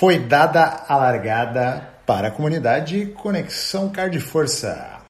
Foi dada a largada para a comunidade Conexão Card Força.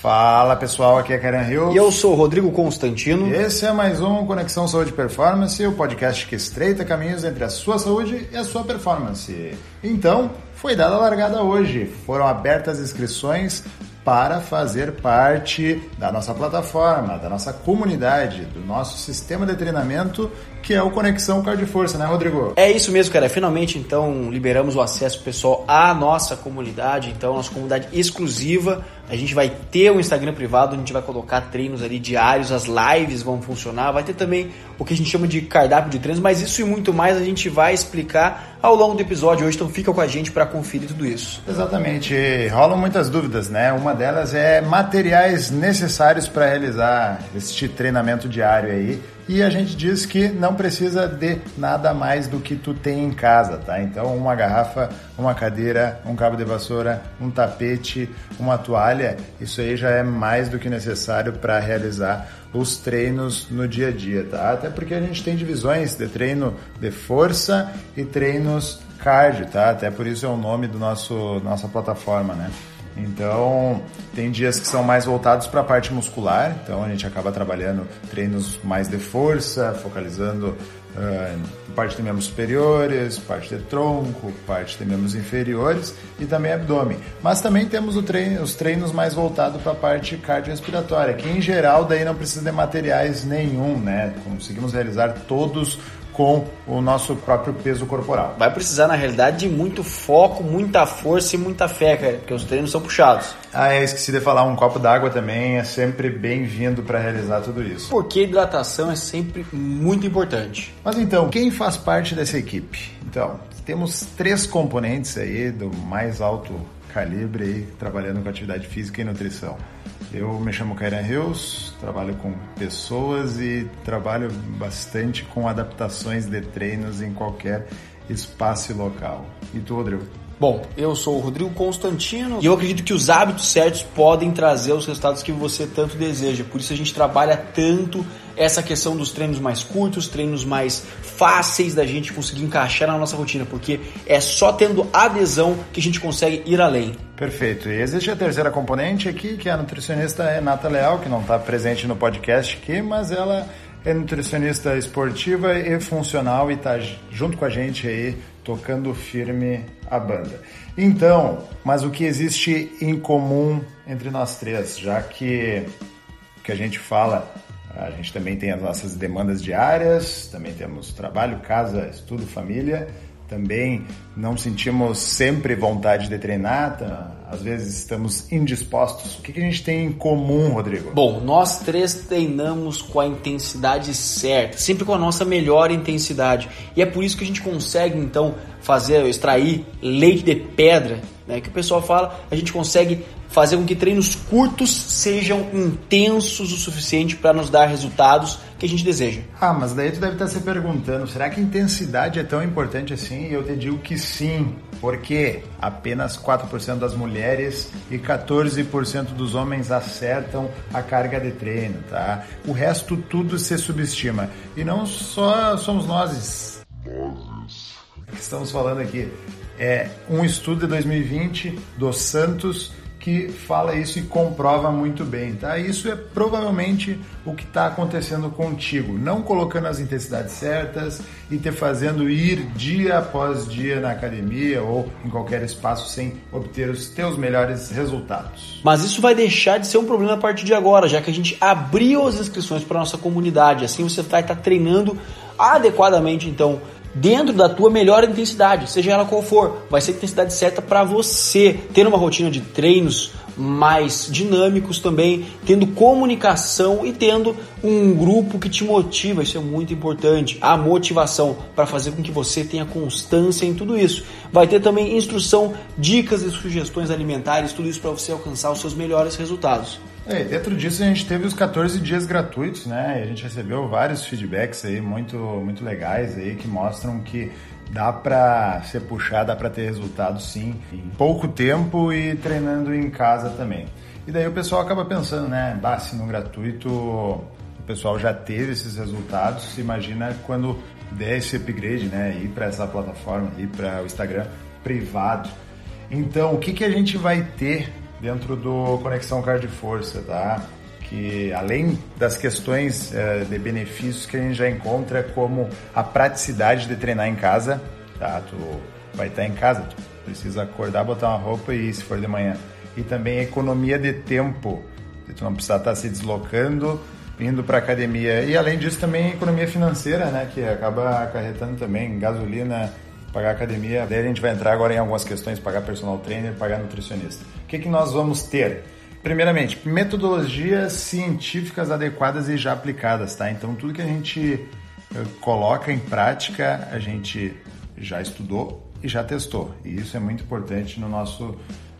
Fala pessoal, aqui é Karen Hill. E eu sou o Rodrigo Constantino. Esse é mais um Conexão Saúde Performance, o podcast que estreita caminhos entre a sua saúde e a sua performance. Então, foi dada a largada hoje. Foram abertas inscrições para fazer parte da nossa plataforma, da nossa comunidade, do nosso sistema de treinamento, que é o Conexão Card Força, né, Rodrigo? É isso mesmo, cara. Finalmente, então, liberamos o acesso pessoal à nossa comunidade, então, nossa comunidade exclusiva. A gente vai ter um Instagram privado, a gente vai colocar treinos ali diários, as lives vão funcionar, vai ter também o que a gente chama de cardápio de treinos, mas isso e muito mais a gente vai explicar ao longo do episódio hoje, então fica com a gente para conferir tudo isso. Exatamente. Rolam muitas dúvidas, né? Uma delas é materiais necessários para realizar este treinamento diário aí. E a gente diz que não precisa de nada mais do que tu tem em casa, tá? Então, uma garrafa, uma cadeira, um cabo de vassoura, um tapete, uma toalha, isso aí já é mais do que necessário para realizar os treinos no dia a dia, tá? Até porque a gente tem divisões de treino de força e treinos cardio, tá? Até por isso é o nome do nosso nossa plataforma, né? Então, tem dias que são mais voltados para a parte muscular, então a gente acaba trabalhando treinos mais de força, focalizando uh, parte de membros superiores, parte de tronco, parte de membros inferiores e também abdômen. Mas também temos treino, os treinos mais voltados para a parte cardiorrespiratória, que em geral daí não precisa de materiais nenhum, né? Conseguimos realizar todos com o nosso próprio peso corporal. Vai precisar, na realidade, de muito foco, muita força e muita fé, cara, porque os treinos são puxados. Ah, eu esqueci de falar, um copo d'água também é sempre bem-vindo para realizar tudo isso. Porque hidratação é sempre muito importante. Mas então, quem faz parte dessa equipe? Então, temos três componentes aí do mais alto calibre aí, trabalhando com atividade física e nutrição. Eu me chamo Kairan Rios, trabalho com pessoas e trabalho bastante com adaptações de treinos em qualquer espaço e local. E tu, Rodrigo? Bom, eu sou o Rodrigo Constantino e eu acredito que os hábitos certos podem trazer os resultados que você tanto deseja. Por isso a gente trabalha tanto essa questão dos treinos mais curtos, treinos mais fáceis da gente conseguir encaixar na nossa rotina, porque é só tendo adesão que a gente consegue ir além. Perfeito. E existe a terceira componente aqui, que é a nutricionista Renata Leal, que não está presente no podcast aqui, mas ela é nutricionista esportiva e funcional e está junto com a gente aí tocando firme a banda. Então, mas o que existe em comum entre nós três, já que que a gente fala, a gente também tem as nossas demandas diárias, também temos trabalho, casa, estudo, família também não sentimos sempre vontade de treinar, tá? Às vezes estamos indispostos. O que, que a gente tem em comum, Rodrigo? Bom, nós três treinamos com a intensidade certa, sempre com a nossa melhor intensidade. E é por isso que a gente consegue então fazer, extrair leite de pedra, né? Que o pessoal fala, a gente consegue fazer com que treinos curtos sejam intensos o suficiente para nos dar resultados que a gente deseja. Ah, mas daí tu deve estar se perguntando, será que intensidade é tão importante assim? E eu te digo que sim, porque apenas 4% das mulheres e 14% dos homens acertam a carga de treino, tá? O resto tudo se subestima. E não só somos nós. Que estamos falando aqui. É um estudo de 2020 do Santos que fala isso e comprova muito bem, tá? Isso é provavelmente o que está acontecendo contigo, não colocando as intensidades certas e te fazendo ir dia após dia na academia ou em qualquer espaço sem obter os teus melhores resultados. Mas isso vai deixar de ser um problema a partir de agora, já que a gente abriu as inscrições para nossa comunidade, assim você vai estar tá treinando adequadamente, então dentro da tua melhor intensidade, seja ela qual for, vai ser a intensidade certa para você, tendo uma rotina de treinos mais dinâmicos também, tendo comunicação e tendo um grupo que te motiva, isso é muito importante, a motivação para fazer com que você tenha constância em tudo isso. Vai ter também instrução, dicas e sugestões alimentares, tudo isso para você alcançar os seus melhores resultados. É, dentro disso a gente teve os 14 dias gratuitos, né? A gente recebeu vários feedbacks aí muito, muito legais aí que mostram que dá para ser puxado, dá para ter resultado sim, em pouco tempo e treinando em casa também. E daí o pessoal acaba pensando, né? Bah, se no gratuito o pessoal já teve esses resultados, imagina quando der esse upgrade, né? Ir para essa plataforma, ir para o Instagram privado. Então, o que, que a gente vai ter dentro do Conexão Card Força, tá? Que além das questões uh, de benefícios que a gente já encontra, como a praticidade de treinar em casa, tá? Tu vai estar em casa, tu precisa acordar, botar uma roupa e ir, se for de manhã. E também a economia de tempo, tu não precisa estar se deslocando, indo para academia. E além disso também economia financeira, né? Que acaba acarretando também gasolina, pagar academia. Daí a gente vai entrar agora em algumas questões, pagar personal trainer, pagar nutricionista. O que, que nós vamos ter? Primeiramente, metodologias científicas adequadas e já aplicadas, tá? Então tudo que a gente eh, coloca em prática, a gente já estudou e já testou. E isso é muito importante no nosso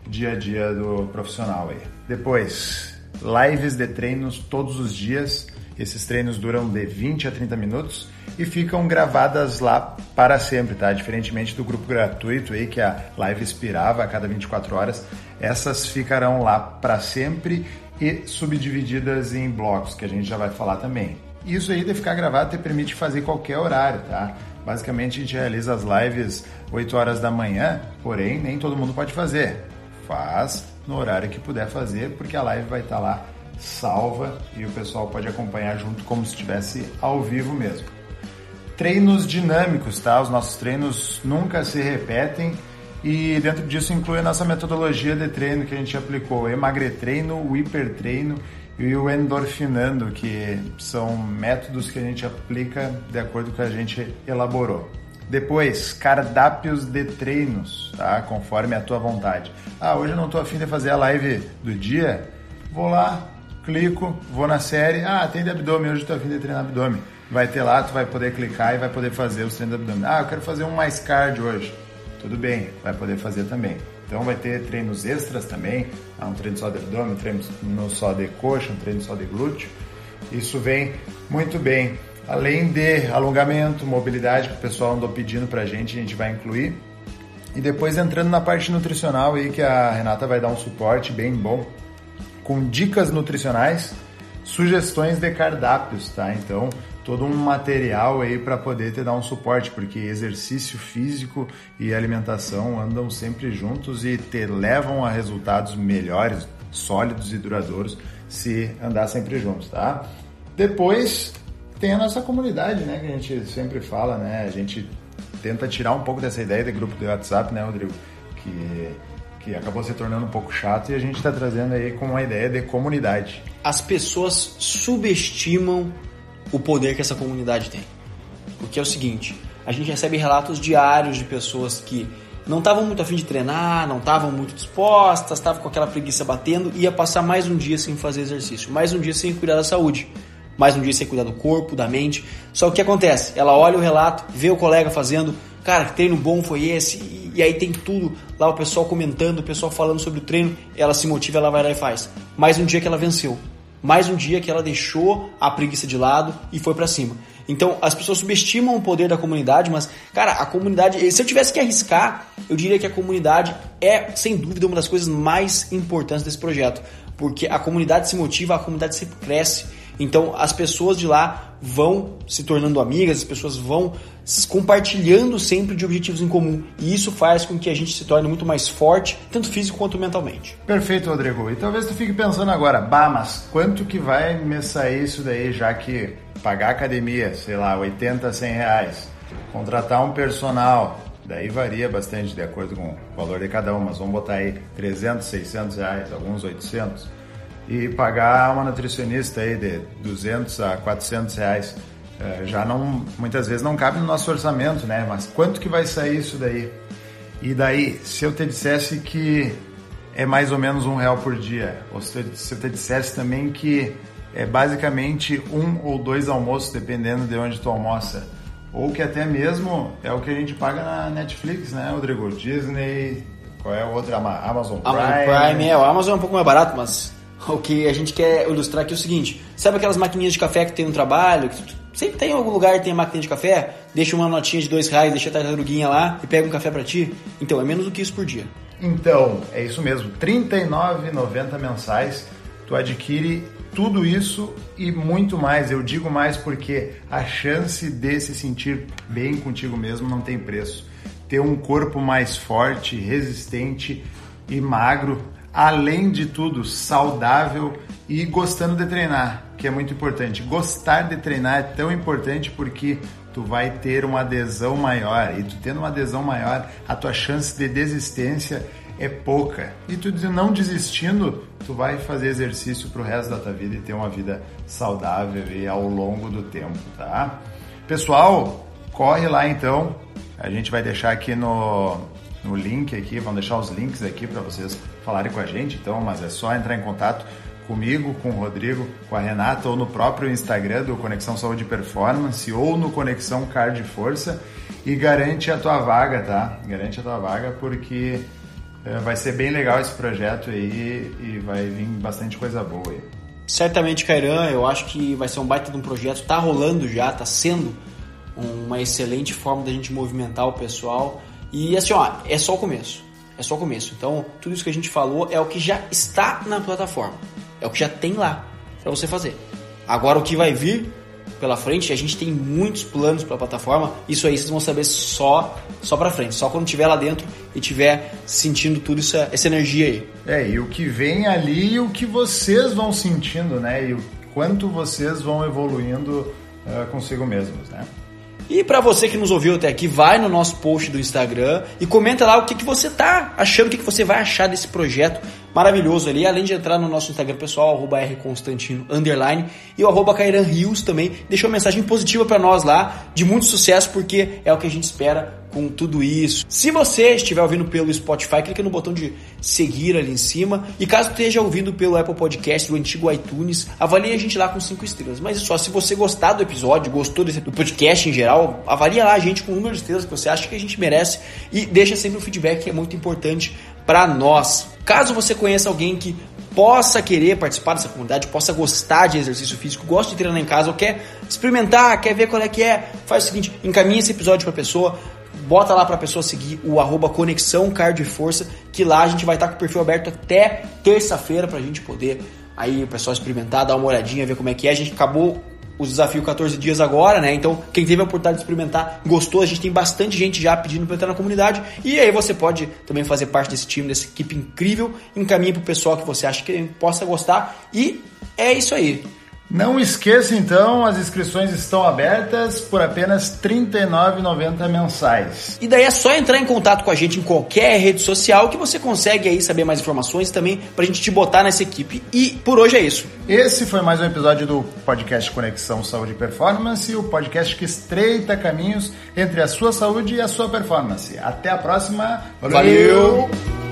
dia a dia do profissional aí. Depois, lives de treinos todos os dias. Esses treinos duram de 20 a 30 minutos e ficam gravadas lá para sempre, tá? Diferentemente do grupo gratuito aí que a live expirava a cada 24 horas, essas ficarão lá para sempre e subdivididas em blocos, que a gente já vai falar também. Isso aí de ficar gravado te permite fazer qualquer horário, tá? Basicamente a gente realiza as lives 8 horas da manhã, porém nem todo mundo pode fazer. Faz no horário que puder fazer, porque a live vai estar lá salva e o pessoal pode acompanhar junto como se estivesse ao vivo mesmo. Treinos dinâmicos, tá? Os nossos treinos nunca se repetem e dentro disso inclui a nossa metodologia de treino que a gente aplicou, o emagretreino, o hipertreino e o endorfinando, que são métodos que a gente aplica de acordo com o que a gente elaborou. Depois, cardápios de treinos, tá? Conforme a tua vontade. Ah, hoje eu não estou afim de fazer a live do dia. Vou lá, clico, vou na série. Ah, tem de abdômen, hoje estou afim de treinar abdômen. Vai ter lá, tu vai poder clicar e vai poder fazer os treinos de abdômen. Ah, eu quero fazer um mais cardio hoje. Tudo bem, vai poder fazer também. Então vai ter treinos extras também, um treino só de abdômen, um treino só de coxa, um treino só de glúteo. Isso vem muito bem. Além de alongamento, mobilidade, que o pessoal andou pedindo pra gente, a gente vai incluir. E depois entrando na parte nutricional aí, que a Renata vai dar um suporte bem bom, com dicas nutricionais, sugestões de cardápios, tá? Então, todo um material aí para poder te dar um suporte, porque exercício físico e alimentação andam sempre juntos e te levam a resultados melhores, sólidos e duradouros se andar sempre juntos, tá? Depois, tem a nossa comunidade, né? Que a gente sempre fala, né? A gente tenta tirar um pouco dessa ideia de grupo do WhatsApp, né, Rodrigo? Que, que acabou se tornando um pouco chato e a gente está trazendo aí com uma ideia de comunidade. As pessoas subestimam o poder que essa comunidade tem. Porque é o seguinte, a gente recebe relatos diários de pessoas que não estavam muito afim de treinar, não estavam muito dispostas, estavam com aquela preguiça batendo, ia passar mais um dia sem fazer exercício, mais um dia sem cuidar da saúde mais um dia sem cuidar do corpo, da mente. Só o que acontece? Ela olha o relato, vê o colega fazendo, cara, que treino bom foi esse, e, e aí tem tudo lá, o pessoal comentando, o pessoal falando sobre o treino, ela se motiva, ela vai lá e faz. Mais um dia que ela venceu. Mais um dia que ela deixou a preguiça de lado e foi para cima. Então, as pessoas subestimam o poder da comunidade, mas, cara, a comunidade, se eu tivesse que arriscar, eu diria que a comunidade é, sem dúvida, uma das coisas mais importantes desse projeto. Porque a comunidade se motiva, a comunidade sempre cresce. Então as pessoas de lá vão se tornando amigas, as pessoas vão compartilhando sempre de objetivos em comum. E isso faz com que a gente se torne muito mais forte, tanto físico quanto mentalmente. Perfeito, Rodrigo. E talvez tu fique pensando agora, bah, mas quanto que vai me sair isso daí, já que pagar academia, sei lá, 80, 100 reais, contratar um personal, daí varia bastante de acordo com o valor de cada um, mas vamos botar aí 300, 600 reais, alguns 800 e pagar uma nutricionista aí de 200 a 400 reais é, já não muitas vezes não cabe no nosso orçamento, né? Mas quanto que vai sair isso daí? E daí, se eu te dissesse que é mais ou menos um real por dia, ou se eu te dissesse também que é basicamente um ou dois almoços, dependendo de onde tu almoça, ou que até mesmo é o que a gente paga na Netflix, né, Rodrigo? Disney, qual é o outro? Amazon Prime. Amazon Prime, é, o Amazon é um pouco mais barato, mas o que a gente quer ilustrar aqui é o seguinte: sabe aquelas maquininhas de café que tem no trabalho? Sempre tem em algum lugar que tem máquina de café? Deixa uma notinha de dois reais, deixa a tartaruguinha lá e pega um café para ti? Então, é menos do que isso por dia. Então, é isso mesmo, R$ 39,90 mensais, tu adquire tudo isso e muito mais. Eu digo mais porque a chance de se sentir bem contigo mesmo não tem preço. Ter um corpo mais forte, resistente e magro, além de tudo, saudável e gostando de treinar, que é muito importante. Gostar de treinar é tão importante porque tu vai ter uma adesão maior e tu tendo uma adesão maior, a tua chance de desistência é pouca. E tu não desistindo, tu vai fazer exercício pro resto da tua vida e ter uma vida saudável e ao longo do tempo, tá? Pessoal, corre lá então. A gente vai deixar aqui no, no link aqui, vamos deixar os links aqui para vocês falarem com a gente, então, mas é só entrar em contato comigo, com o Rodrigo, com a Renata ou no próprio Instagram do Conexão Saúde Performance ou no Conexão Card Força e garante a tua vaga, tá? Garante a tua vaga porque é, vai ser bem legal esse projeto aí e vai vir bastante coisa boa aí. Certamente, Cairan, eu acho que vai ser um baita de um projeto, tá rolando já, tá sendo uma excelente forma da gente movimentar o pessoal e assim, ó, é só o começo. É só o começo. Então, tudo isso que a gente falou é o que já está na plataforma. É o que já tem lá para você fazer. Agora o que vai vir pela frente, a gente tem muitos planos para a plataforma. Isso aí vocês vão saber só só para frente, só quando tiver lá dentro e tiver sentindo tudo essa, essa energia aí. É, e o que vem ali e o que vocês vão sentindo, né? E o quanto vocês vão evoluindo uh, consigo mesmos, né? E para você que nos ouviu até aqui, vai no nosso post do Instagram e comenta lá o que, que você tá achando, o que, que você vai achar desse projeto maravilhoso ali, além de entrar no nosso Instagram pessoal, arroba rconstantino, underline, e o arroba Cairan Rios também, deixou mensagem positiva para nós lá, de muito sucesso, porque é o que a gente espera com tudo isso. Se você estiver ouvindo pelo Spotify, clica no botão de seguir ali em cima. E caso esteja ouvindo pelo Apple Podcast, do antigo iTunes, avalie a gente lá com 5 estrelas. Mas é só, se você gostar do episódio, gostou desse, do podcast em geral, avalie lá a gente com o número de estrelas que você acha que a gente merece e deixa sempre o feedback que é muito importante para nós. Caso você conheça alguém que possa querer participar dessa comunidade, possa gostar de exercício físico, gosta de treinar em casa ou quer experimentar, quer ver qual é que é, faz o seguinte, encaminha esse episódio para a pessoa, bota lá para a pessoa seguir o arroba Conexão Cardio Força, que lá a gente vai estar com o perfil aberto até terça-feira para a gente poder aí o pessoal experimentar, dar uma olhadinha, ver como é que é. A gente acabou o desafio 14 dias agora, né? Então, quem teve a oportunidade de experimentar, gostou, a gente tem bastante gente já pedindo para entrar na comunidade. E aí você pode também fazer parte desse time, dessa equipe incrível. Encaminhe pro pessoal que você acha que possa gostar. E é isso aí. Não esqueça então, as inscrições estão abertas por apenas R$ 39,90 mensais. E daí é só entrar em contato com a gente em qualquer rede social que você consegue aí saber mais informações também pra gente te botar nessa equipe. E por hoje é isso. Esse foi mais um episódio do podcast Conexão Saúde e Performance, o podcast que estreita caminhos entre a sua saúde e a sua performance. Até a próxima. Valeu. Valeu.